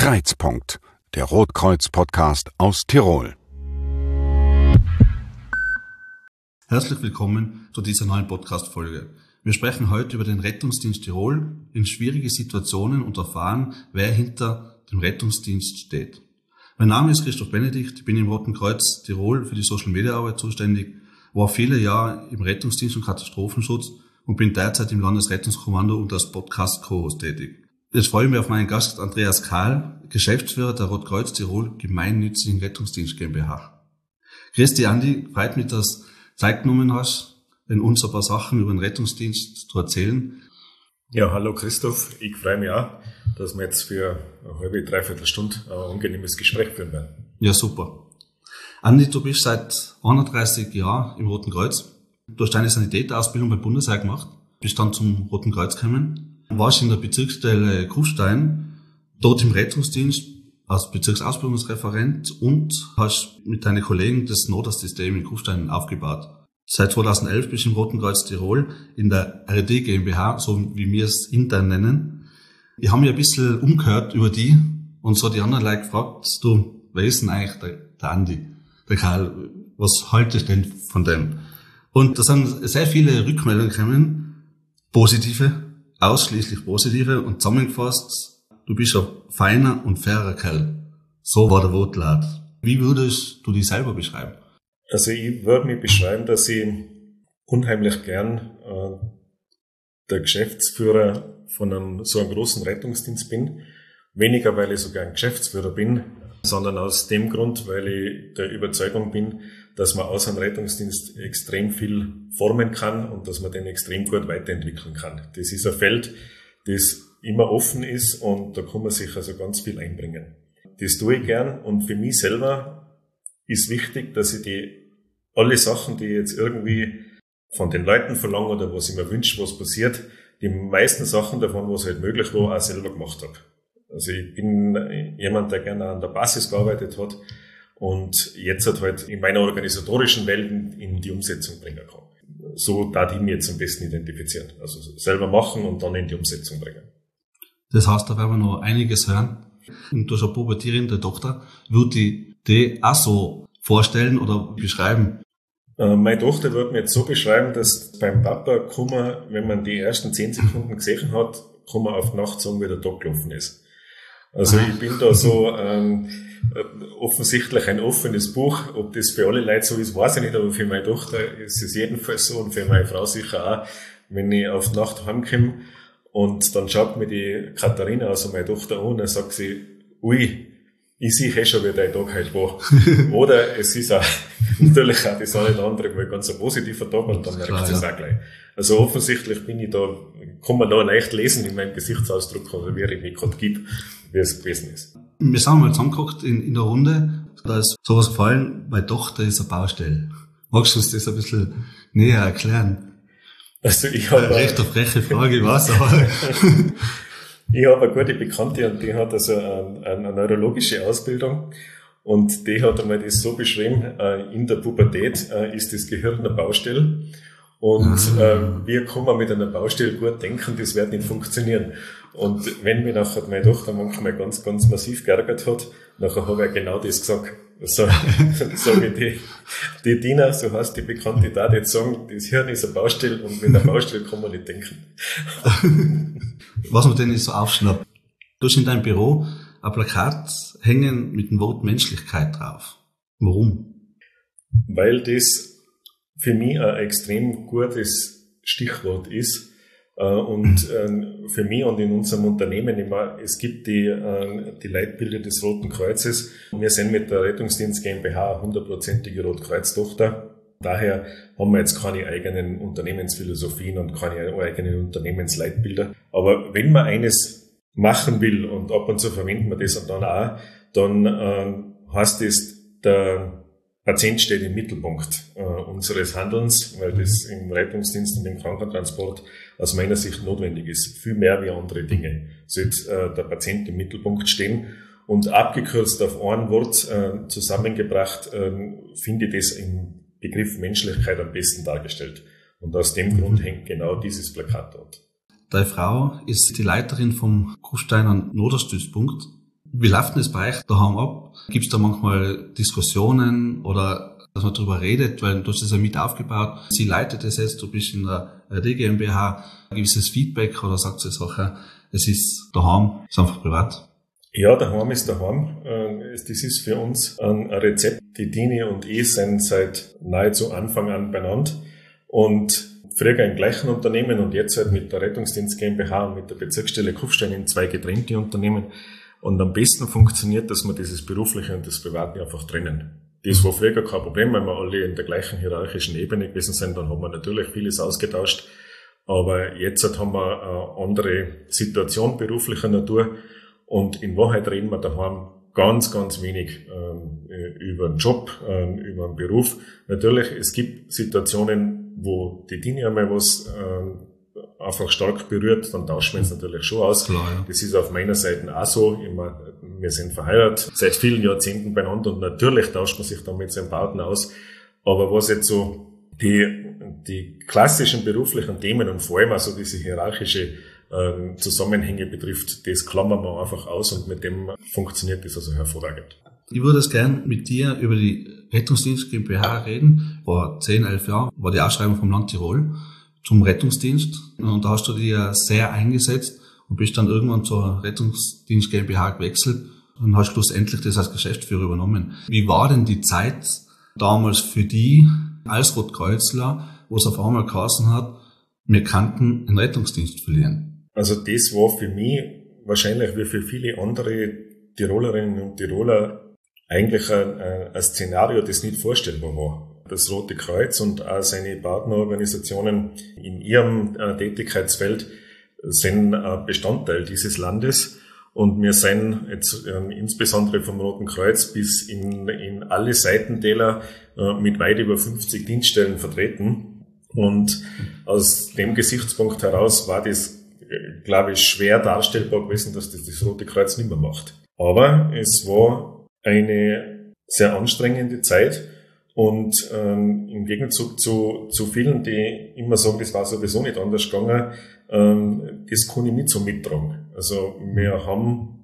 Kreizpunkt, der Rotkreuz-Podcast aus Tirol. Herzlich willkommen zu dieser neuen Podcast-Folge. Wir sprechen heute über den Rettungsdienst Tirol in schwierige Situationen und erfahren, wer hinter dem Rettungsdienst steht. Mein Name ist Christoph Benedikt, ich bin im Roten Kreuz Tirol für die Social Media Arbeit zuständig, war viele Jahre im Rettungsdienst und Katastrophenschutz und bin derzeit im Landesrettungskommando und als Podcast Co-Host tätig. Jetzt freue ich mich auf meinen Gast Andreas Kahl, Geschäftsführer der Rotkreuz Tirol Gemeinnützigen Rettungsdienst GmbH. Christi Andi, freut mich, dass du Zeit genommen hast, in uns ein paar Sachen über den Rettungsdienst zu erzählen. Ja, hallo Christoph, ich freue mich auch, dass wir jetzt für eine halbe, dreiviertel Stunde ein angenehmes Gespräch führen werden. Ja, super. Andi, du bist seit 31 Jahren im Roten Kreuz. Du hast deine Sanitäterausbildung beim Bundesheer gemacht, bist dann zum Roten Kreuz gekommen warst in der Bezirksstelle Kufstein, dort im Rettungsdienst als Bezirksausbildungsreferent und hast mit deinen Kollegen das Notarsystem in Kufstein aufgebaut. Seit 2011 bist du im Roten Kreuz Tirol in der RD GmbH, so wie wir es intern nennen. Ich habe mich ein bisschen umgehört über die und so die anderen Leute gefragt, du, wer ist denn eigentlich der, der Andi, der Karl, was haltest du denn von dem? Und da sind sehr viele Rückmeldungen gekommen, positive, ausschließlich positive und zusammengefasst, du bist ein feiner und fairer Kerl. So war der Wortlaut. Wie würdest du dich selber beschreiben? Also ich würde mich beschreiben, dass ich unheimlich gern äh, der Geschäftsführer von einem so einem großen Rettungsdienst bin. Weniger, weil ich sogar ein Geschäftsführer bin, sondern aus dem Grund, weil ich der Überzeugung bin, dass man aus einem Rettungsdienst extrem viel formen kann und dass man den extrem gut weiterentwickeln kann. Das ist ein Feld, das immer offen ist und da kann man sich also ganz viel einbringen. Das tue ich gern und für mich selber ist wichtig, dass ich die alle Sachen, die jetzt irgendwie von den Leuten verlange oder was ich mir wünsche, was passiert, die meisten Sachen davon, was halt möglich war, auch selber gemacht habe. Also ich bin jemand, der gerne an der Basis gearbeitet hat und jetzt hat halt in meiner organisatorischen Welt in die Umsetzung bringen kann. So da die mir jetzt am besten identifizieren. Also selber machen und dann in die Umsetzung bringen. Das heißt, da werden wir noch einiges hören. Und du hast eine pubertierende Tochter. Würde die die auch so vorstellen oder beschreiben? Äh, meine Tochter wird mir jetzt so beschreiben, dass beim Papa kann man, wenn man die ersten zehn Sekunden gesehen hat, kann man auf Nacht sagen, wie der Tag gelaufen ist. Also ich bin da so ähm, offensichtlich ein offenes Buch. Ob das für alle Leute so ist, weiß ich nicht, aber für meine Tochter ist es jedenfalls so und für meine Frau sicher auch, wenn ich auf die Nacht heimkomme und dann schaut mir die Katharina, also meine Tochter, an und dann sagt sie, ui, ich sehe eh schon, wie dein Tag heute war. Oder es ist auch natürlich auch das eine oder andere mal ganz ein positiver Tag und dann merkt sie es auch gleich. Also offensichtlich bin ich da, kann man da leicht lesen in meinem Gesichtsausdruck oder wie ich mich gerade gebe, wie es gewesen ist. Wir sind mal zusammengeguckt in, in der Runde, da ist sowas gefallen, meine Tochter ist eine Baustelle. Magst du uns das ein bisschen näher erklären? Also ich habe... Recht eine freche Frage, was, aber... Ich habe eine gute Bekannte und die hat also eine, eine neurologische Ausbildung und die hat einmal das so beschrieben, äh, in der Pubertät äh, ist das Gehirn eine Baustelle und äh, wir kommen mit einer Baustelle gut denken, das wird nicht funktionieren. Und wenn mir nachher meine Tochter manchmal ganz, ganz massiv geärgert hat, nachher habe ich genau das gesagt. So, so wie die, die Dina, so heißt die Bekannte da, jetzt sagen, das Hirn ist eine Baustelle und mit einer Baustelle kann man nicht denken. Was man denn so aufschnappt. Du hast in deinem Büro ein Plakat hängen mit dem Wort Menschlichkeit drauf. Warum? Weil das für mich ein extrem gutes Stichwort ist, und ähm, für mich und in unserem Unternehmen immer, es gibt die, äh, die Leitbilder des Roten Kreuzes. Wir sind mit der Rettungsdienst GmbH hundertprozentige Rotkreuz-Tochter. Daher haben wir jetzt keine eigenen Unternehmensphilosophien und keine eigenen Unternehmensleitbilder. Aber wenn man eines machen will und ab und zu verwenden wir das dann auch, dann äh, heißt es, der Patient steht im Mittelpunkt äh, unseres Handelns, weil das im Rettungsdienst und im Krankentransport aus meiner Sicht notwendig ist. Viel mehr wie andere Dinge sollte äh, der Patient im Mittelpunkt stehen. Und abgekürzt auf ein Wort äh, zusammengebracht, äh, finde ich das im Begriff Menschlichkeit am besten dargestellt. Und aus dem Grund hängt genau dieses Plakat dort. Deine Frau ist die Leiterin vom Kufsteiner Noderstützpunkt. Wie läuft denn das bei euch daheim ab? Gibt es da manchmal Diskussionen oder dass man darüber redet, weil du hast es ja mit aufgebaut. Sie leitet es jetzt, du bist in der RD GmbH, gibt es Feedback oder sagt sie Sache, es ist daheim, ist einfach privat? Ja, daheim ist daheim. Äh, das ist für uns ein Rezept. Die Dini und ich sind seit nahezu Anfang an benannt und früher im gleichen Unternehmen und jetzt halt mit der Rettungsdienst GmbH und mit der Bezirksstelle Kufstein in zwei getrennte Unternehmen. Und am besten funktioniert, dass wir dieses Berufliche und das Private einfach trennen. Das war früher kein Problem, wenn wir alle in der gleichen hierarchischen Ebene gewesen sind, dann haben wir natürlich vieles ausgetauscht. Aber jetzt haben wir eine andere Situation beruflicher Natur und in Wahrheit reden wir daheim ganz, ganz wenig ähm, über den Job, ähm, über den Beruf. Natürlich, es gibt Situationen, wo die Dinge einmal was ähm, einfach stark berührt, dann tauschen wir uns natürlich schon aus. Klar, ja. Das ist auf meiner Seite auch so. Immer, wir sind verheiratet seit vielen Jahrzehnten beieinander und natürlich tauscht man sich dann mit seinem Partner aus. Aber was jetzt so die, die klassischen beruflichen Themen und vor allem also diese hierarchische äh, Zusammenhänge betrifft, das klammern wir einfach aus und mit dem funktioniert das also hervorragend. Ich würde es gern mit dir über die Rettungsdienst GmbH reden. Vor 10, 11 Jahren war die Ausschreibung vom Land Tirol zum Rettungsdienst und da hast du dich ja sehr eingesetzt und bist dann irgendwann zur Rettungsdienst GmbH gewechselt und hast schlussendlich das als Geschäftsführer übernommen. Wie war denn die Zeit damals für die als Rotkreuzler, wo es auf einmal geheißen hat, wir kannten einen Rettungsdienst verlieren? Also das war für mich wahrscheinlich wie für viele andere Tirolerinnen und Tiroler eigentlich ein, ein Szenario, das nicht vorstellbar war das Rote Kreuz und auch seine Partnerorganisationen in ihrem äh, Tätigkeitsfeld sind äh, Bestandteil dieses Landes. Und wir sind jetzt äh, insbesondere vom Roten Kreuz bis in, in alle Seitentäler äh, mit weit über 50 Dienststellen vertreten. Und aus dem Gesichtspunkt heraus war das, äh, glaube ich, schwer darstellbar gewesen, dass das das Rote Kreuz nicht mehr macht. Aber es war eine sehr anstrengende Zeit und ähm, im Gegenzug zu, zu vielen, die immer sagen, das war sowieso nicht anders gegangen, ähm, das kann ich nicht so mittragen. Also wir haben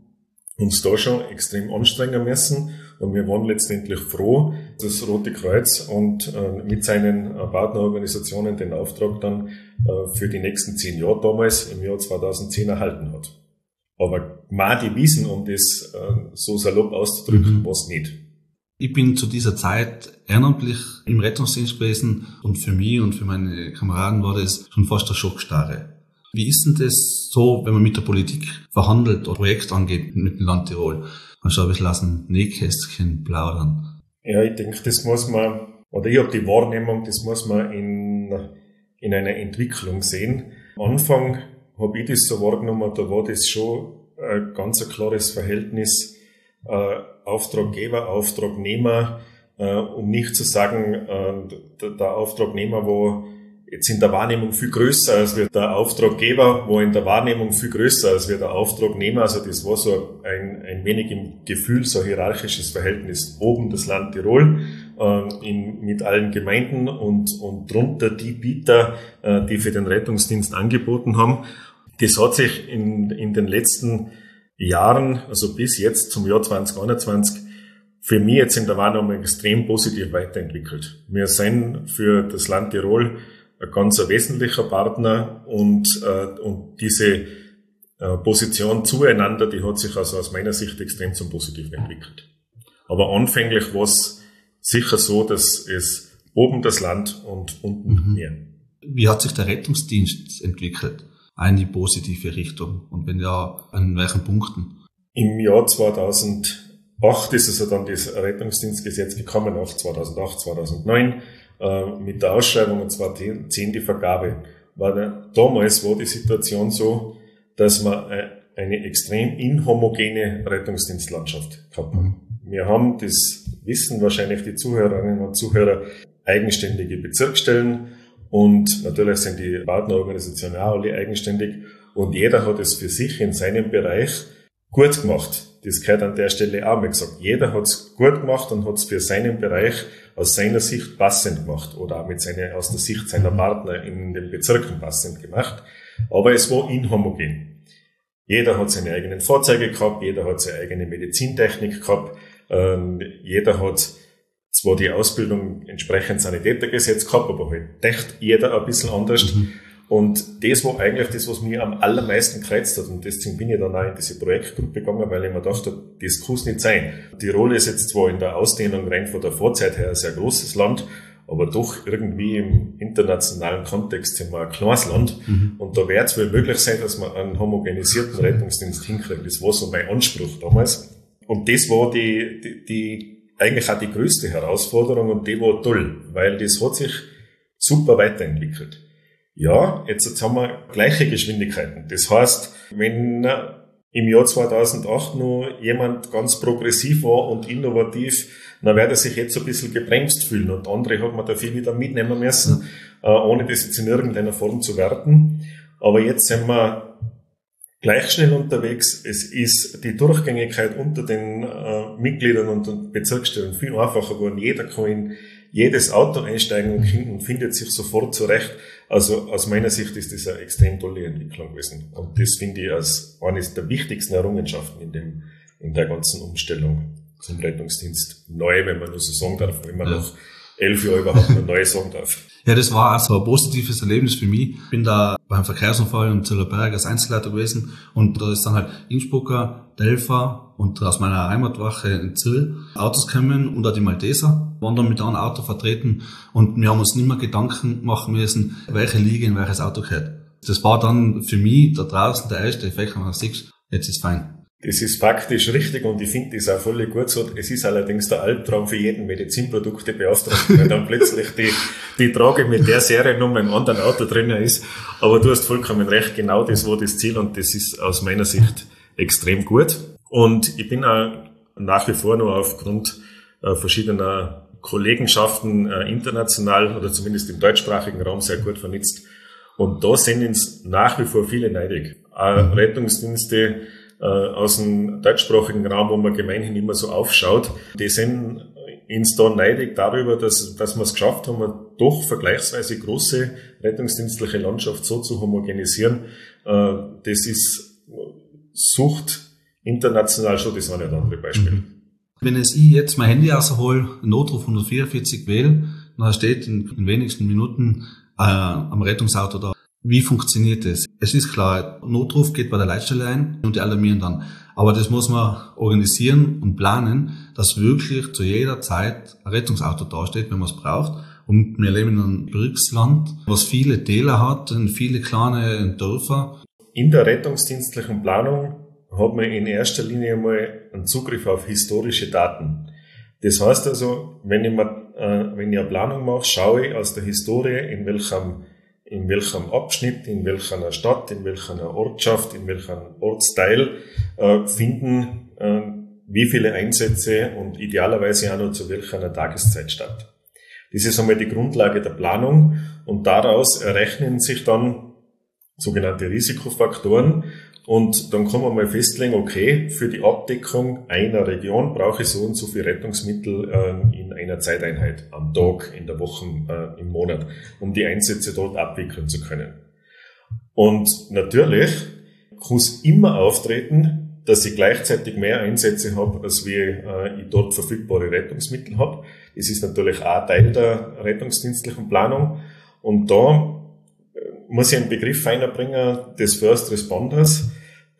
uns da schon extrem anstrengen müssen und wir waren letztendlich froh, dass das Rote Kreuz und äh, mit seinen äh, Partnerorganisationen den Auftrag dann äh, für die nächsten zehn Jahre damals im Jahr 2010 erhalten hat. Aber mal die Wiesen, um das äh, so salopp auszudrücken, mhm. war es nicht. Ich bin zu dieser Zeit ehrenamtlich im Rettungsdienst gewesen und für mich und für meine Kameraden war das schon fast eine Schockstarre. Wie ist denn das so, wenn man mit der Politik verhandelt oder Projekt angeht mit dem Land Tirol? Man schaut ein bisschen aus Nähkästchen plaudern. Ja, ich denke, das muss man, oder ich habe die Wahrnehmung, das muss man in, in einer Entwicklung sehen. Am Anfang habe ich das so wahrgenommen, da war das schon ein ganz ein klares Verhältnis äh, Auftraggeber, Auftragnehmer, äh, um nicht zu sagen, äh, der, der Auftragnehmer war jetzt in der Wahrnehmung viel größer als wir der Auftraggeber, war in der Wahrnehmung viel größer als wir der Auftragnehmer. Also das war so ein, ein wenig im Gefühl so hierarchisches Verhältnis. Oben das Land Tirol äh, in, mit allen Gemeinden und, und drunter die Bieter, äh, die für den Rettungsdienst angeboten haben. Das hat sich in, in den letzten Jahren, also bis jetzt zum Jahr 2021, für mich jetzt in der Wahrnehmung extrem positiv weiterentwickelt. Wir sind für das Land Tirol ein ganz wesentlicher Partner und, äh, und diese äh, Position zueinander, die hat sich also aus meiner Sicht extrem zum Positiven entwickelt. Aber anfänglich war es sicher so, dass es oben das Land und unten mhm. mehr. Wie hat sich der Rettungsdienst entwickelt? In die positive Richtung? Und wenn ja, an welchen Punkten? Im Jahr 2008 ist also dann das Rettungsdienstgesetz gekommen, auch 2008, 2009, äh, mit der Ausschreibung und zwar zehn die Vergabe. War damals war die Situation so, dass wir äh, eine extrem inhomogene Rettungsdienstlandschaft gehabt haben. Mhm. Wir haben, das wissen wahrscheinlich die Zuhörerinnen und Zuhörer, eigenständige Bezirksstellen, und natürlich sind die Partnerorganisationen auch alle eigenständig. Und jeder hat es für sich in seinem Bereich gut gemacht. Das gehört an der Stelle auch mal gesagt. Jeder hat es gut gemacht und hat es für seinen Bereich aus seiner Sicht passend gemacht oder auch mit seiner, aus der Sicht seiner Partner in den Bezirken passend gemacht. Aber es war inhomogen. Jeder hat seine eigenen Fahrzeuge gehabt, jeder hat seine eigene Medizintechnik gehabt, ähm, jeder hat zwar die Ausbildung entsprechend Sanitätergesetz gehabt, aber halt echt jeder ein bisschen anders. Mhm. Und das war eigentlich das, was mir am allermeisten gereizt hat. Und deswegen bin ich dann auch in diese Projektgruppe gegangen, weil ich mir dachte, das kann nicht sein. Tirol ist jetzt zwar in der Ausdehnung rein von der Vorzeit her ein sehr großes Land, aber doch irgendwie im internationalen Kontext sind wir ein kleines Land. Mhm. Und da wird es wohl möglich sein, dass man einen homogenisierten Rettungsdienst hinkriegt. Das war so mein Anspruch damals. Und das war die, die, die eigentlich auch die größte Herausforderung und die war toll, weil das hat sich super weiterentwickelt. Ja, jetzt, jetzt haben wir gleiche Geschwindigkeiten. Das heißt, wenn im Jahr 2008 nur jemand ganz progressiv war und innovativ, dann wird er sich jetzt ein bisschen gebremst fühlen und andere hat man dafür wieder mitnehmen müssen, äh, ohne das jetzt in irgendeiner Form zu werten. Aber jetzt sind wir gleich schnell unterwegs. Es ist die Durchgängigkeit unter den äh, Mitgliedern und Bezirksstellen viel einfacher geworden. Jeder kann in jedes Auto einsteigen und findet sich sofort zurecht. Also aus meiner Sicht ist das eine extrem tolle Entwicklung gewesen. Und das finde ich als eines der wichtigsten Errungenschaften in, dem, in der ganzen Umstellung zum Rettungsdienst. Neu, wenn man nur so sagen darf, wenn man ja. noch elf Jahre überhaupt noch neu sagen darf. Ja, das war also ein positives Erlebnis für mich. Ich bin da beim Verkehrsunfall im Zillerberg als Einzelleiter gewesen und da ist dann halt Innsbrucker, Delfa und aus meiner Heimatwache in Zill Autos gekommen und auch die Malteser waren dann mit einem Auto vertreten und wir haben uns nicht mehr Gedanken machen müssen, welche Liga in welches Auto gehört. Das war dann für mich da draußen der erste Effekt, wenn man sieht, jetzt ist fein. Das ist faktisch richtig und ich finde das auch völlig gut so. Es ist allerdings der Albtraum für jeden Medizinproduktebeauftragten, wenn dann plötzlich die, die Trage mit der Seriennummer im anderen Auto drinnen ist. Aber du hast vollkommen recht, genau das war das Ziel und das ist aus meiner Sicht extrem gut. Und ich bin auch nach wie vor nur aufgrund äh, verschiedener Kollegenschaften äh, international oder zumindest im deutschsprachigen Raum sehr gut vernetzt. Und da sind uns nach wie vor viele neidig. Äh, Rettungsdienste, äh, aus dem deutschsprachigen Raum, wo man gemeinhin immer so aufschaut, die sind ins da neidig darüber, dass, dass wir es geschafft haben, eine doch vergleichsweise große rettungsdienstliche Landschaft so zu homogenisieren. Äh, das ist Sucht international schon das eine oder andere Beispiel. Mhm. Wenn ich jetzt mein Handy raushol, Notruf 144 wähle, dann steht in, in wenigsten Minuten äh, am Rettungsauto da, wie funktioniert das? Es ist klar, Notruf geht bei der Leitstelle ein und die alarmieren dann. Aber das muss man organisieren und planen, dass wirklich zu jeder Zeit ein Rettungsauto dasteht, wenn man es braucht. Und wir leben in einem Gebirgsland, was viele Täler hat und viele kleine Dörfer. In der rettungsdienstlichen Planung hat man in erster Linie mal einen Zugriff auf historische Daten. Das heißt also, wenn ich, mal, äh, wenn ich eine Planung mache, schaue ich aus der Historie, in welchem in welchem Abschnitt, in welcher Stadt, in welcher Ortschaft, in welchem Ortsteil äh, finden äh, wie viele Einsätze und idealerweise auch noch zu welcher Tageszeit statt. Das ist einmal die Grundlage der Planung und daraus errechnen sich dann sogenannte Risikofaktoren und dann kann man mal festlegen, okay, für die Abdeckung einer Region brauche ich so und so viel Rettungsmittel äh, in einer Zeiteinheit, am Tag, in der Woche, äh, im Monat, um die Einsätze dort abwickeln zu können. Und natürlich es immer auftreten, dass ich gleichzeitig mehr Einsätze habe, als wie äh, ich dort verfügbare Rettungsmittel habe. Das ist natürlich auch Teil der rettungsdienstlichen Planung. Und da äh, muss ich einen Begriff bringen des First Responders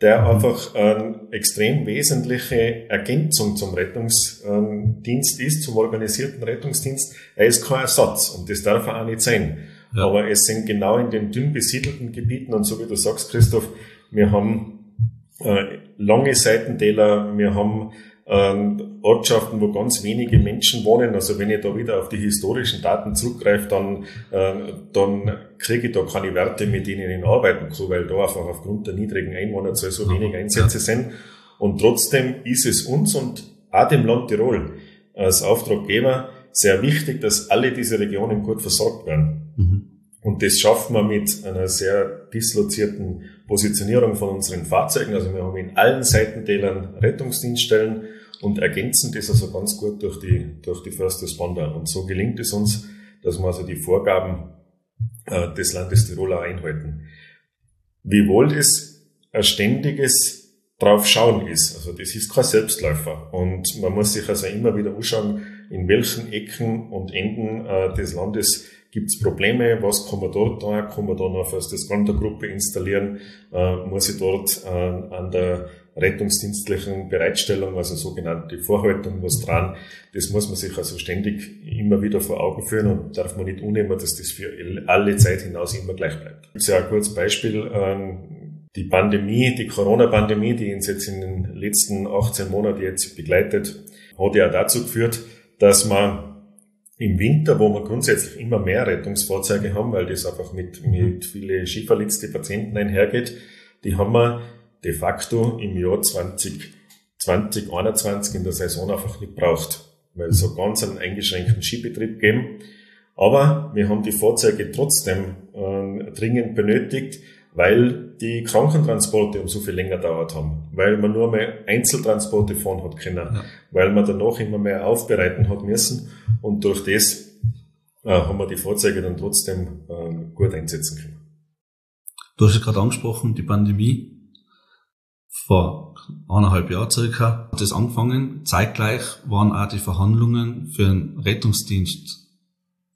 der einfach eine extrem wesentliche Ergänzung zum Rettungsdienst ist, zum organisierten Rettungsdienst. Er ist kein Ersatz und das darf er auch nicht sein. Ja. Aber es sind genau in den dünn besiedelten Gebieten und so wie du sagst, Christoph, wir haben äh, lange Seitentäler, wir haben ähm, Ortschaften, wo ganz wenige Menschen wohnen. Also wenn ich da wieder auf die historischen Daten zurückgreife, dann, äh, dann kriege ich da keine Werte, mit denen ich arbeiten kann, weil da einfach aufgrund der niedrigen Einwohnerzahl so wenig Einsätze sind. Und trotzdem ist es uns und auch dem Land Tirol als Auftraggeber sehr wichtig, dass alle diese Regionen gut versorgt werden. Mhm. Und das schaffen wir mit einer sehr dislozierten Positionierung von unseren Fahrzeugen. Also wir haben in allen Seitentälern Rettungsdienststellen und ergänzen das also ganz gut durch die, durch die First Responder. Und so gelingt es uns, dass wir also die Vorgaben äh, des Landes Tirol einhalten. Wiewohl das ein ständiges drauf schauen ist. Also das ist kein Selbstläufer. Und man muss sich also immer wieder anschauen, in welchen Ecken und Enden äh, des Landes gibt es Probleme, was kann man dort tun, kann man da noch für das Gruppe installieren, äh, muss ich dort äh, an der rettungsdienstlichen Bereitstellung, also sogenannte Vorhaltung, was dran. Das muss man sich also ständig immer wieder vor Augen führen und darf man nicht unnehmen, dass das für alle Zeit hinaus immer gleich bleibt. Ist ja ein kurzes Beispiel. Ähm, die Pandemie, die Corona-Pandemie, die uns jetzt in den letzten 18 Monaten jetzt begleitet, hat ja dazu geführt, dass man im Winter, wo wir grundsätzlich immer mehr Rettungsfahrzeuge haben, weil das einfach mit, mit viele skiverletzte Patienten einhergeht, die haben wir de facto im Jahr 2020, 2021 in der Saison einfach nicht braucht, weil es so ganz einen eingeschränkten Skibetrieb geben. Aber wir haben die Fahrzeuge trotzdem äh, dringend benötigt, weil die Krankentransporte um so viel länger dauert haben, weil man nur mehr Einzeltransporte fahren hat können, ja. weil man danach immer mehr aufbereiten hat müssen und durch das äh, haben wir die Fahrzeuge dann trotzdem äh, gut einsetzen können. Du hast es gerade angesprochen, die Pandemie vor eineinhalb Jahren circa hat das angefangen. Zeitgleich waren auch die Verhandlungen für den Rettungsdienst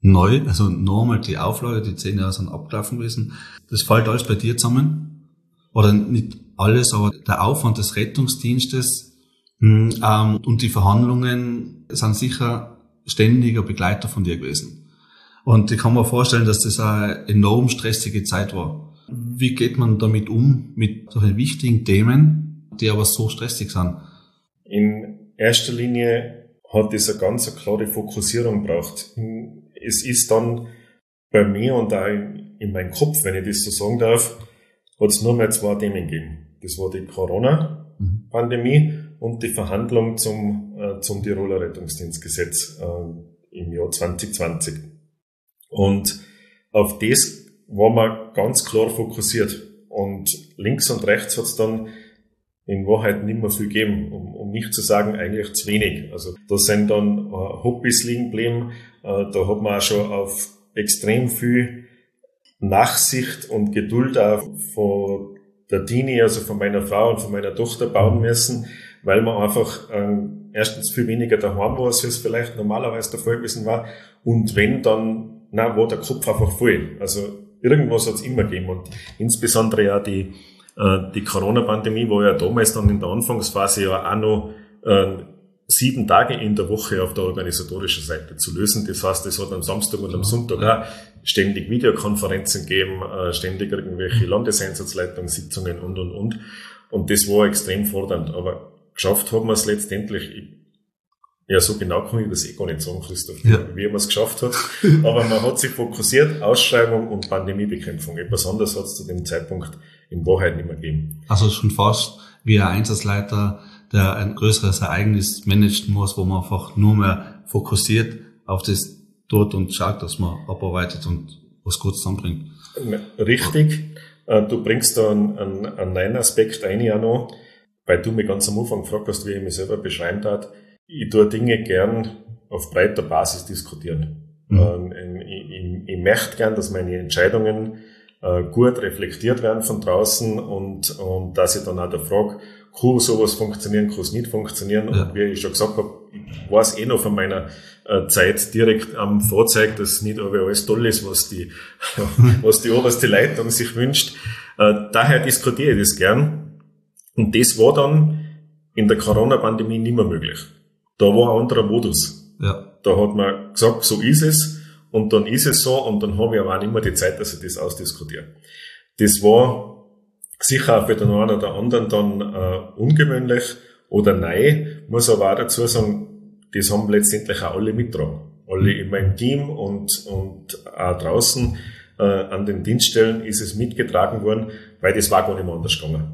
neu, also nochmal die Auflage, die zehn Jahre sind abgelaufen gewesen. Das fällt alles bei dir zusammen. Oder nicht alles, aber der Aufwand des Rettungsdienstes hm, ähm, und die Verhandlungen sind sicher ständiger Begleiter von dir gewesen. Und ich kann mir vorstellen, dass das eine enorm stressige Zeit war. Wie geht man damit um, mit solchen wichtigen Themen, die aber so stressig sind? In erster Linie hat es eine ganz klare Fokussierung braucht. Es ist dann bei mir und auch in meinem Kopf, wenn ich das so sagen darf, hat es nur mehr zwei Themen gegeben. Das war die Corona-Pandemie und die Verhandlung zum, äh, zum Tiroler Rettungsdienstgesetz äh, im Jahr 2020. Und auf das war man ganz klar fokussiert. Und links und rechts hat es dann in Wahrheit nicht mehr viel gegeben, um, um nicht zu sagen, eigentlich zu wenig. Also da sind dann äh, Hobbys liegen geblieben, da hat man auch schon auf extrem viel Nachsicht und Geduld auch von der Dini, also von meiner Frau und von meiner Tochter bauen müssen, weil man einfach ähm, erstens viel weniger daheim war, als es vielleicht normalerweise der Fall gewesen war. Und wenn, dann na, war der Kopf einfach voll. Also irgendwas hat es immer gegeben. Und insbesondere ja die, äh, die Corona-Pandemie war ja damals dann in der Anfangsphase ja auch noch äh, sieben Tage in der Woche auf der organisatorischen Seite zu lösen. Das heißt, es hat am Samstag und am Sonntag auch ständig Videokonferenzen gegeben, äh, ständig irgendwelche Landeseinsatzleitungssitzungen und, und, und. Und das war extrem fordernd. Aber geschafft haben wir es letztendlich. Ja, so genau kann ich das eh gar nicht sagen, Christoph, ja. wie man es geschafft hat. Aber man hat sich fokussiert, Ausschreibung und Pandemiebekämpfung. Etwas anderes hat es zu dem Zeitpunkt in Wahrheit nicht mehr gegeben. Also schon fast wie ein Einsatzleiter, der ein größeres Ereignis managen muss, wo man einfach nur mehr fokussiert auf das dort und schaut, dass man abarbeitet und was gut zusammenbringt. Richtig. Äh, du bringst da einen, einen, einen neuen Aspekt ein, ja noch, weil du mir ganz am Anfang gefragt hast, wie ich mich selber beschreiben darf ich tue Dinge gern auf breiter Basis diskutieren. Mhm. Ich, ich, ich, möchte gern, dass meine Entscheidungen äh, gut reflektiert werden von draußen und, und dass ich dann auch der Frage, kann sowas funktionieren, kann es nicht funktionieren. Ja. Und wie ich schon gesagt habe, ich weiß eh noch von meiner äh, Zeit direkt am Fahrzeug, dass nicht aber alles toll ist, was die, was die oberste Leitung sich wünscht. Äh, daher diskutiere ich das gern. Und das war dann in der Corona-Pandemie nicht mehr möglich. Da war ein anderer Modus. Ja. Da hat man gesagt, so ist es und dann ist es so und dann habe ich aber auch nicht mehr die Zeit, dass ich das ausdiskutiere. Das war sicher auch für den einen oder anderen dann äh, ungewöhnlich oder nein, muss aber auch dazu sagen, das haben letztendlich auch alle mitgetragen. Alle in meinem Team und, und auch draußen äh, an den Dienststellen ist es mitgetragen worden, weil das war gar nicht mehr anders gegangen.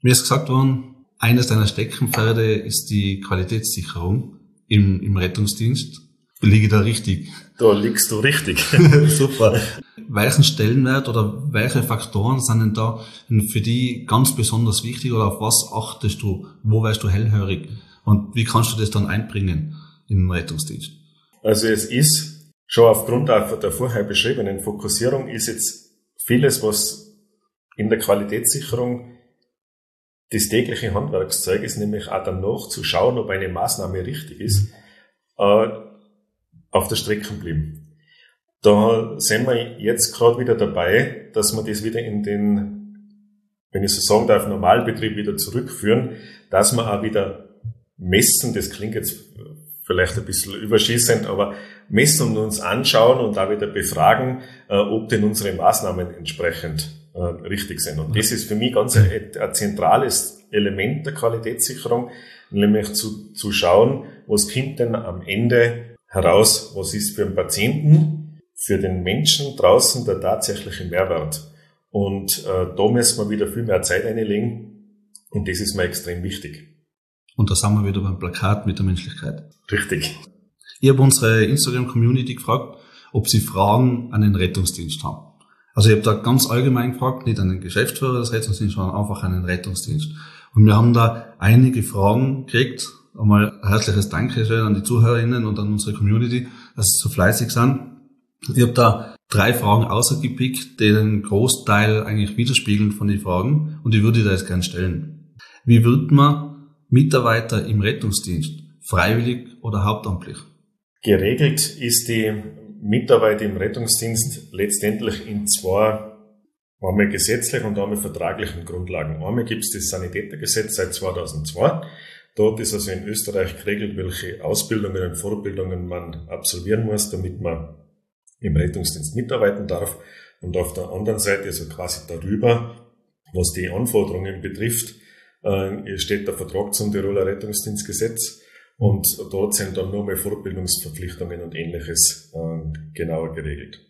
Mir ist gesagt worden, eines deiner Steckenpferde ist die Qualitätssicherung im, im Rettungsdienst. Liege da richtig? Da liegst du richtig. Super. Welchen Stellenwert oder welche Faktoren sind denn da für die ganz besonders wichtig oder auf was achtest du? Wo wärst du hellhörig? Und wie kannst du das dann einbringen in den Rettungsdienst? Also es ist schon aufgrund der vorher beschriebenen Fokussierung ist jetzt vieles, was in der Qualitätssicherung das tägliche Handwerkszeug ist nämlich auch danach zu schauen, ob eine Maßnahme richtig ist, äh, auf der Strecke bleiben. Da sind wir jetzt gerade wieder dabei, dass wir das wieder in den, wenn ich so sagen darf, Normalbetrieb wieder zurückführen, dass wir auch wieder messen, das klingt jetzt vielleicht ein bisschen überschießend, aber messen und uns anschauen und da wieder befragen, äh, ob denn unsere Maßnahmen entsprechend äh, richtig sind. Und das ist für mich ganz ein, ein zentrales Element der Qualitätssicherung, nämlich zu, zu schauen, was kommt denn am Ende heraus, was ist für den Patienten, für den Menschen draußen der tatsächliche Mehrwert. Und äh, da müssen wir wieder viel mehr Zeit einlegen und das ist mir extrem wichtig. Und da sind wir wieder beim Plakat mit der Menschlichkeit. Richtig. Ich habe unsere Instagram-Community gefragt, ob sie Fragen an den Rettungsdienst haben. Also ich habe da ganz allgemein gefragt, nicht an den Geschäftsführer des Rettungsdienstes, sondern einfach an den Rettungsdienst. Und wir haben da einige Fragen gekriegt. Einmal herzliches Dankeschön an die Zuhörerinnen und an unsere Community, dass sie so fleißig sind. Ich habe da drei Fragen außergepickt, die den Großteil eigentlich widerspiegeln von den Fragen und die würde ich da jetzt gerne stellen. Wie wird man Mitarbeiter im Rettungsdienst, freiwillig oder hauptamtlich? Geregelt ist die Mitarbeit im Rettungsdienst letztendlich in zwei, einmal gesetzlich und einmal vertraglichen Grundlagen. Einmal gibt es das Sanitätergesetz seit 2002. Dort ist also in Österreich geregelt, welche Ausbildungen und Vorbildungen man absolvieren muss, damit man im Rettungsdienst mitarbeiten darf. Und auf der anderen Seite, also quasi darüber, was die Anforderungen betrifft, äh, steht der Vertrag zum Tiroler Rettungsdienstgesetz und dort sind dann nur mehr Fortbildungsverpflichtungen und ähnliches äh, genauer geregelt.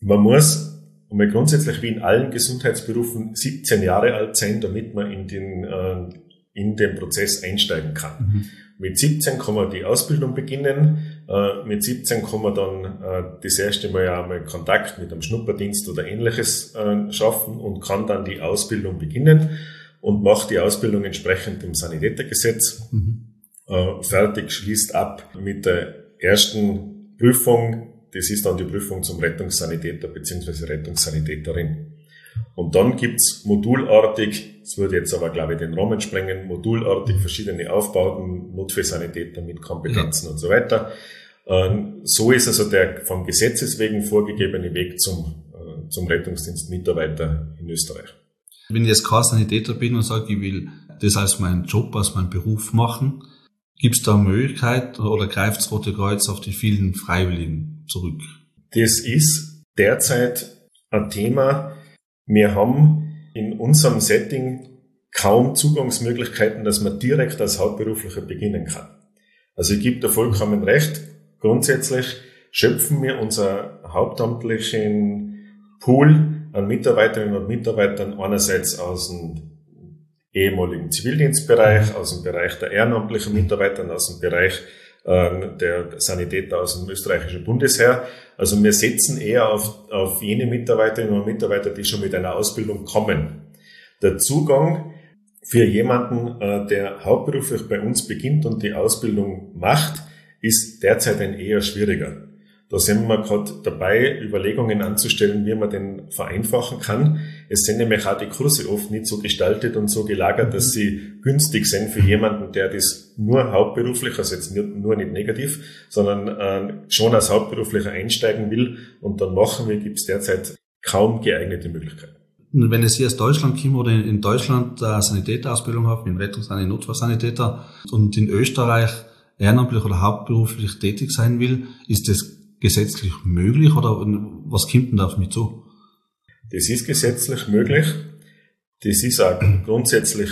Man muss einmal grundsätzlich wie in allen Gesundheitsberufen 17 Jahre alt sein, damit man in den, äh, in den Prozess einsteigen kann. Mhm. Mit 17 kann man die Ausbildung beginnen. Äh, mit 17 kann man dann äh, das erste Mal ja einmal Kontakt mit einem Schnupperdienst oder ähnliches äh, schaffen und kann dann die Ausbildung beginnen und macht die Ausbildung entsprechend dem Sanitätergesetz mhm. fertig, schließt ab mit der ersten Prüfung. Das ist dann die Prüfung zum Rettungssanitäter bzw. Rettungssanitäterin. Und dann gibt's modulartig, es würde jetzt aber, glaube ich, den Rahmen sprengen, modulartig verschiedene Aufbauten, Notfallsanitäter mit Kompetenzen ja. und so weiter. Ähm, so ist also der vom Gesetzes wegen vorgegebene Weg zum, äh, zum Rettungsdienstmitarbeiter in Österreich. Wenn ich jetzt kein Sanitäter bin und sage, ich will das als meinen Job, als meinen Beruf machen, gibt es da eine Möglichkeit oder greift das Rote Kreuz auf die vielen Freiwilligen zurück? Das ist derzeit ein Thema. Wir haben in unserem Setting kaum Zugangsmöglichkeiten, dass man direkt als Hauptberuflicher beginnen kann. Also ich gebe da vollkommen recht. Grundsätzlich schöpfen wir unser hauptamtlichen Pool an Mitarbeiterinnen und Mitarbeitern einerseits aus dem ehemaligen Zivildienstbereich, aus dem Bereich der ehrenamtlichen Mitarbeiter, aus dem Bereich der Sanitäter aus dem österreichischen Bundesheer. Also wir setzen eher auf, auf jene Mitarbeiterinnen und Mitarbeiter, die schon mit einer Ausbildung kommen. Der Zugang für jemanden, äh, der hauptberuflich bei uns beginnt und die Ausbildung macht, ist derzeit ein eher schwieriger. Da sind wir gerade dabei, Überlegungen anzustellen, wie man den vereinfachen kann. Es sind nämlich auch die Kurse oft nicht so gestaltet und so gelagert, dass sie günstig sind für jemanden, der das nur hauptberuflich, also jetzt nur nicht negativ, sondern äh, schon als hauptberuflicher einsteigen will und dann machen wir, gibt es derzeit kaum geeignete Möglichkeiten. Wenn es hier aus Deutschland kommt oder in Deutschland eine Sanitäterausbildung habe, in Rettungssanitäter, Notfallsanitäter und in Österreich ehrenamtlich oder hauptberuflich tätig sein will, ist das gesetzlich möglich oder was kommt denn da auf mich zu? Das ist gesetzlich möglich. Das ist auch grundsätzlich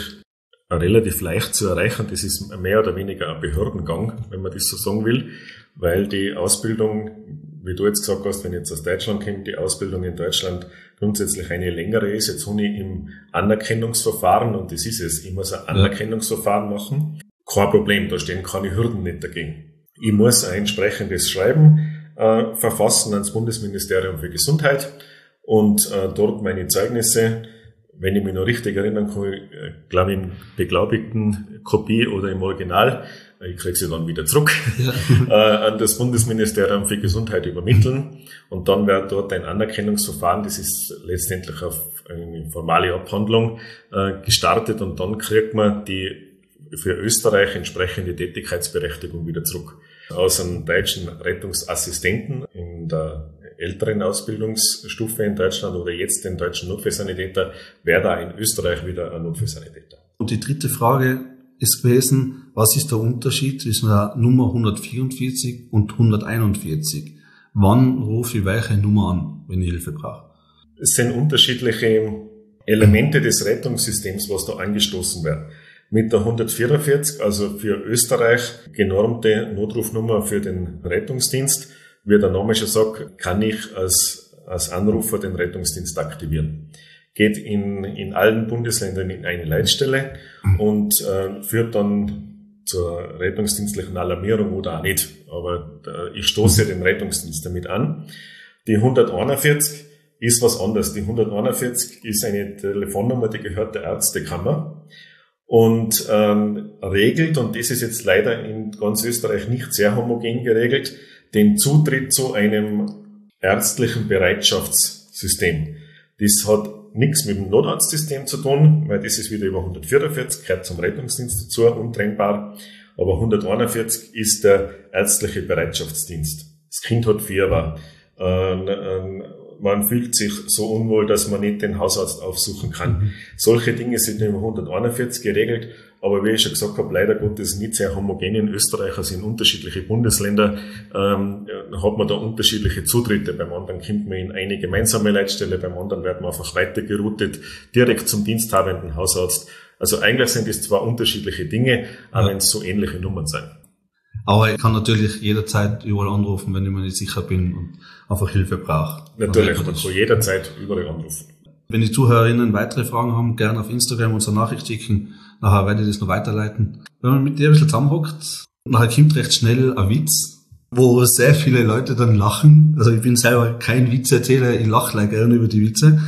relativ leicht zu erreichen. Das ist mehr oder weniger ein Behördengang, wenn man das so sagen will, weil die Ausbildung, wie du jetzt gesagt hast, wenn jetzt aus Deutschland kommt, die Ausbildung in Deutschland grundsätzlich eine längere ist. Jetzt habe ich im Anerkennungsverfahren, und das ist es, ich muss ein Anerkennungsverfahren machen. Kein Problem, da stehen keine Hürden nicht dagegen. Ich muss ein entsprechendes Schreiben äh, verfassen ans Bundesministerium für Gesundheit und äh, dort meine Zeugnisse wenn ich mich noch richtig erinnern kann, äh, glaube ich, in beglaubigten Kopie oder im Original, äh, ich kriege sie dann wieder zurück, ja. äh, an das Bundesministerium für Gesundheit übermitteln. Und dann wird dort ein Anerkennungsverfahren, das ist letztendlich auf eine formale Abhandlung, gestartet und dann kriegt man die für Österreich entsprechende Tätigkeitsberechtigung wieder zurück. Aus einem deutschen Rettungsassistenten in der älteren Ausbildungsstufe in Deutschland oder jetzt den deutschen Notfallsanitäter, wäre da in Österreich wieder ein Notfallsanitäter. Und die dritte Frage ist gewesen, was ist der Unterschied zwischen der Nummer 144 und 141? Wann rufe ich welche Nummer an, wenn ich Hilfe brauche? Es sind unterschiedliche Elemente des Rettungssystems, was da angestoßen werden. Mit der 144, also für Österreich genormte Notrufnummer für den Rettungsdienst, wie der Name schon sagt, kann ich als, als Anrufer den Rettungsdienst aktivieren. Geht in, in allen Bundesländern in eine Leitstelle und äh, führt dann zur rettungsdienstlichen Alarmierung oder auch nicht. Aber äh, ich stoße den Rettungsdienst damit an. Die 141 ist was anderes. Die 141 ist eine Telefonnummer, die gehört der Ärztekammer und ähm, regelt, und das ist jetzt leider in ganz Österreich nicht sehr homogen geregelt, den Zutritt zu einem ärztlichen Bereitschaftssystem. Das hat nichts mit dem Notarztsystem zu tun, weil das ist wieder über 144, gehört zum Rettungsdienst dazu, untrennbar. Aber 141 ist der ärztliche Bereitschaftsdienst. Das Kind hat Fieber. Äh, man fühlt sich so unwohl, dass man nicht den Hausarzt aufsuchen kann. Mhm. Solche Dinge sind über 141 geregelt, aber wie ich schon gesagt habe, leider Gottes nicht sehr homogen in Österreich, also in unterschiedliche Bundesländer ähm, hat man da unterschiedliche Zutritte. Beim anderen kommt man in eine gemeinsame Leitstelle, beim anderen wird man einfach weitergeroutet, direkt zum diensthabenden Hausarzt. Also eigentlich sind es zwar unterschiedliche Dinge, aber ja. wenn es so ähnliche Nummern sind. Aber ich kann natürlich jederzeit überall anrufen, wenn ich mir nicht sicher bin und einfach Hilfe brauche. Natürlich, man kann jederzeit überall anrufen. Wenn die Zuhörerinnen weitere Fragen haben, gerne auf Instagram unsere Nachricht schicken. Nachher werde ich das noch weiterleiten. Wenn man mit dir ein bisschen zusammenhockt, nachher kommt recht schnell ein Witz, wo sehr viele Leute dann lachen. Also ich bin selber kein Witzerzähler, ich lache gerne über die Witze.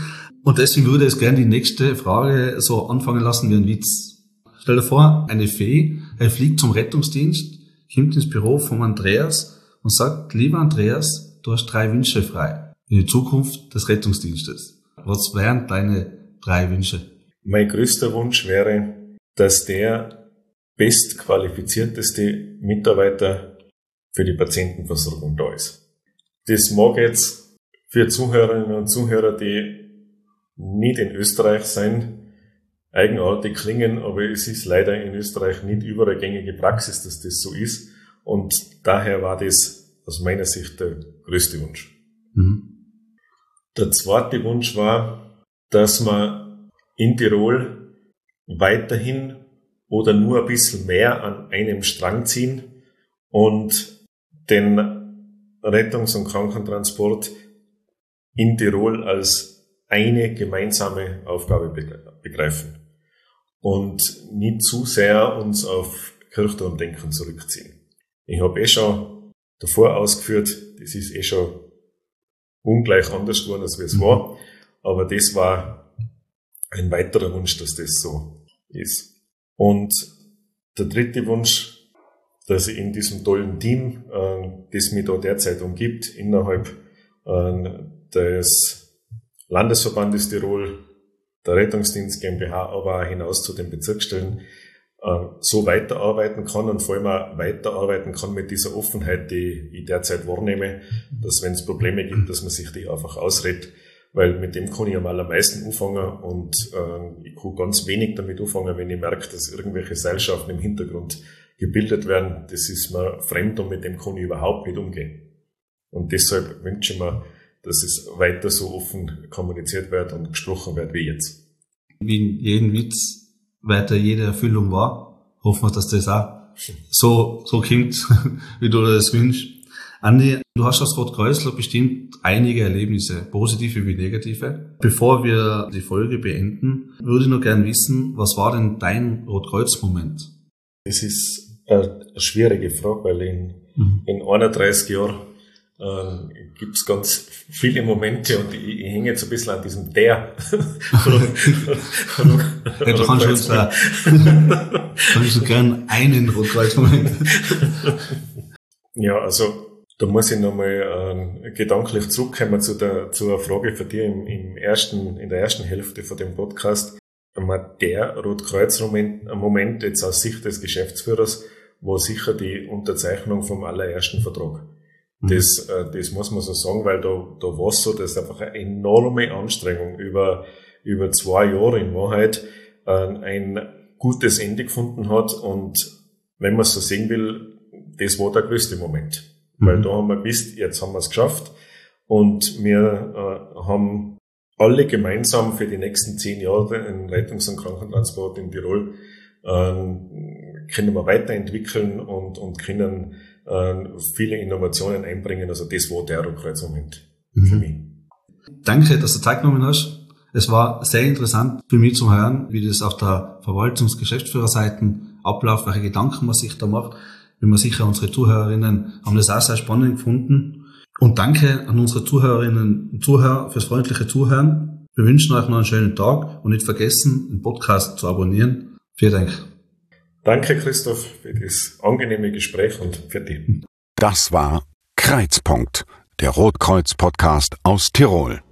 Und deswegen würde ich gerne die nächste Frage so anfangen lassen wie ein Witz. Stell dir vor, eine Fee, er fliegt zum Rettungsdienst kommt ins Büro von Andreas und sagt, lieber Andreas, hast drei Wünsche frei in die Zukunft des Rettungsdienstes. Was wären deine drei Wünsche? Mein größter Wunsch wäre, dass der bestqualifizierteste Mitarbeiter für die Patientenversorgung da ist. Das mag jetzt für Zuhörerinnen und Zuhörer, die nicht in Österreich sein, eigenartig klingen, aber es ist leider in Österreich nicht überall gängige Praxis, dass das so ist. Und daher war das aus meiner Sicht der größte Wunsch. Mhm. Der zweite Wunsch war, dass man in Tirol weiterhin oder nur ein bisschen mehr an einem Strang ziehen und den Rettungs- und Krankentransport in Tirol als eine gemeinsame Aufgabe begreifen und nicht zu sehr uns auf Kirchturmdenken zurückziehen. Ich habe eh schon davor ausgeführt, das ist eh schon ungleich anders geworden, als wie es mhm. war, aber das war ein weiterer Wunsch, dass das so ist. Und der dritte Wunsch, dass ich in diesem tollen Team, äh, das mich da derzeit umgibt, innerhalb äh, des Landesverbandes Tirol, der Rettungsdienst GmbH, aber auch hinaus zu den Bezirksstellen so weiterarbeiten kann und vor allem auch weiterarbeiten kann mit dieser Offenheit, die ich derzeit wahrnehme, dass wenn es Probleme gibt, dass man sich die einfach ausredet, weil mit dem kann ich am allermeisten anfangen und äh, ich kann ganz wenig damit anfangen, wenn ich merke, dass irgendwelche Seilschaften im Hintergrund gebildet werden. Das ist mir fremd und mit dem kann ich überhaupt nicht umgehen. Und deshalb wünsche ich mir, dass es weiter so offen kommuniziert wird und gesprochen wird wie jetzt. Wie in jedem Witz weiter jede Erfüllung war, hoffen wir, dass das auch so, so kommt, wie du das wünschst. Andi, du hast als Rotkreuzler bestimmt einige Erlebnisse, positive wie negative. Bevor wir die Folge beenden, würde ich noch gern wissen, was war denn dein Rotkreuz-Moment? Das ist eine schwierige Frage, weil in, mhm. in 31 Jahren äh, gibt es ganz viele Momente und ich, ich hänge jetzt ein bisschen an diesem der. ja, du kannst uns da, kannst du gern einen Rotkreuz-Moment. ja, also da muss ich nochmal äh, gedanklich zurückkommen zu der, zu der Frage von dir im, im ersten, in der ersten Hälfte von dem Podcast. Der Rotkreuz-Moment Moment jetzt aus Sicht des Geschäftsführers war sicher die Unterzeichnung vom allerersten Vertrag. Mhm. Das, äh, das muss man so sagen, weil da, da war es so, dass einfach eine enorme Anstrengung über, über zwei Jahre in Wahrheit äh, ein gutes Ende gefunden hat und wenn man es so sehen will, das war der größte Moment. Mhm. Weil da haben wir gewusst, jetzt haben wir es geschafft und wir äh, haben alle gemeinsam für die nächsten zehn Jahre einen Rettungs- und Krankentransport in Tirol äh, können wir weiterentwickeln und, und können viele Innovationen einbringen. Also das war der Kreuzmoment mhm. für mich. Danke, dass du Zeit genommen hast. Es war sehr interessant für mich zu hören, wie das auf der Verwaltungs-Geschäftsführerseite abläuft, welche Gedanken man sich da macht. Wie man sicher unsere Zuhörerinnen haben das auch sehr spannend gefunden. Und danke an unsere Zuhörerinnen und Zuhörer fürs freundliche Zuhören. Wir wünschen euch noch einen schönen Tag und nicht vergessen, den Podcast zu abonnieren. Vielen Dank. Danke, Christoph, für das angenehme Gespräch und für dich. Das war Kreizpunkt, der Rotkreuz-Podcast aus Tirol.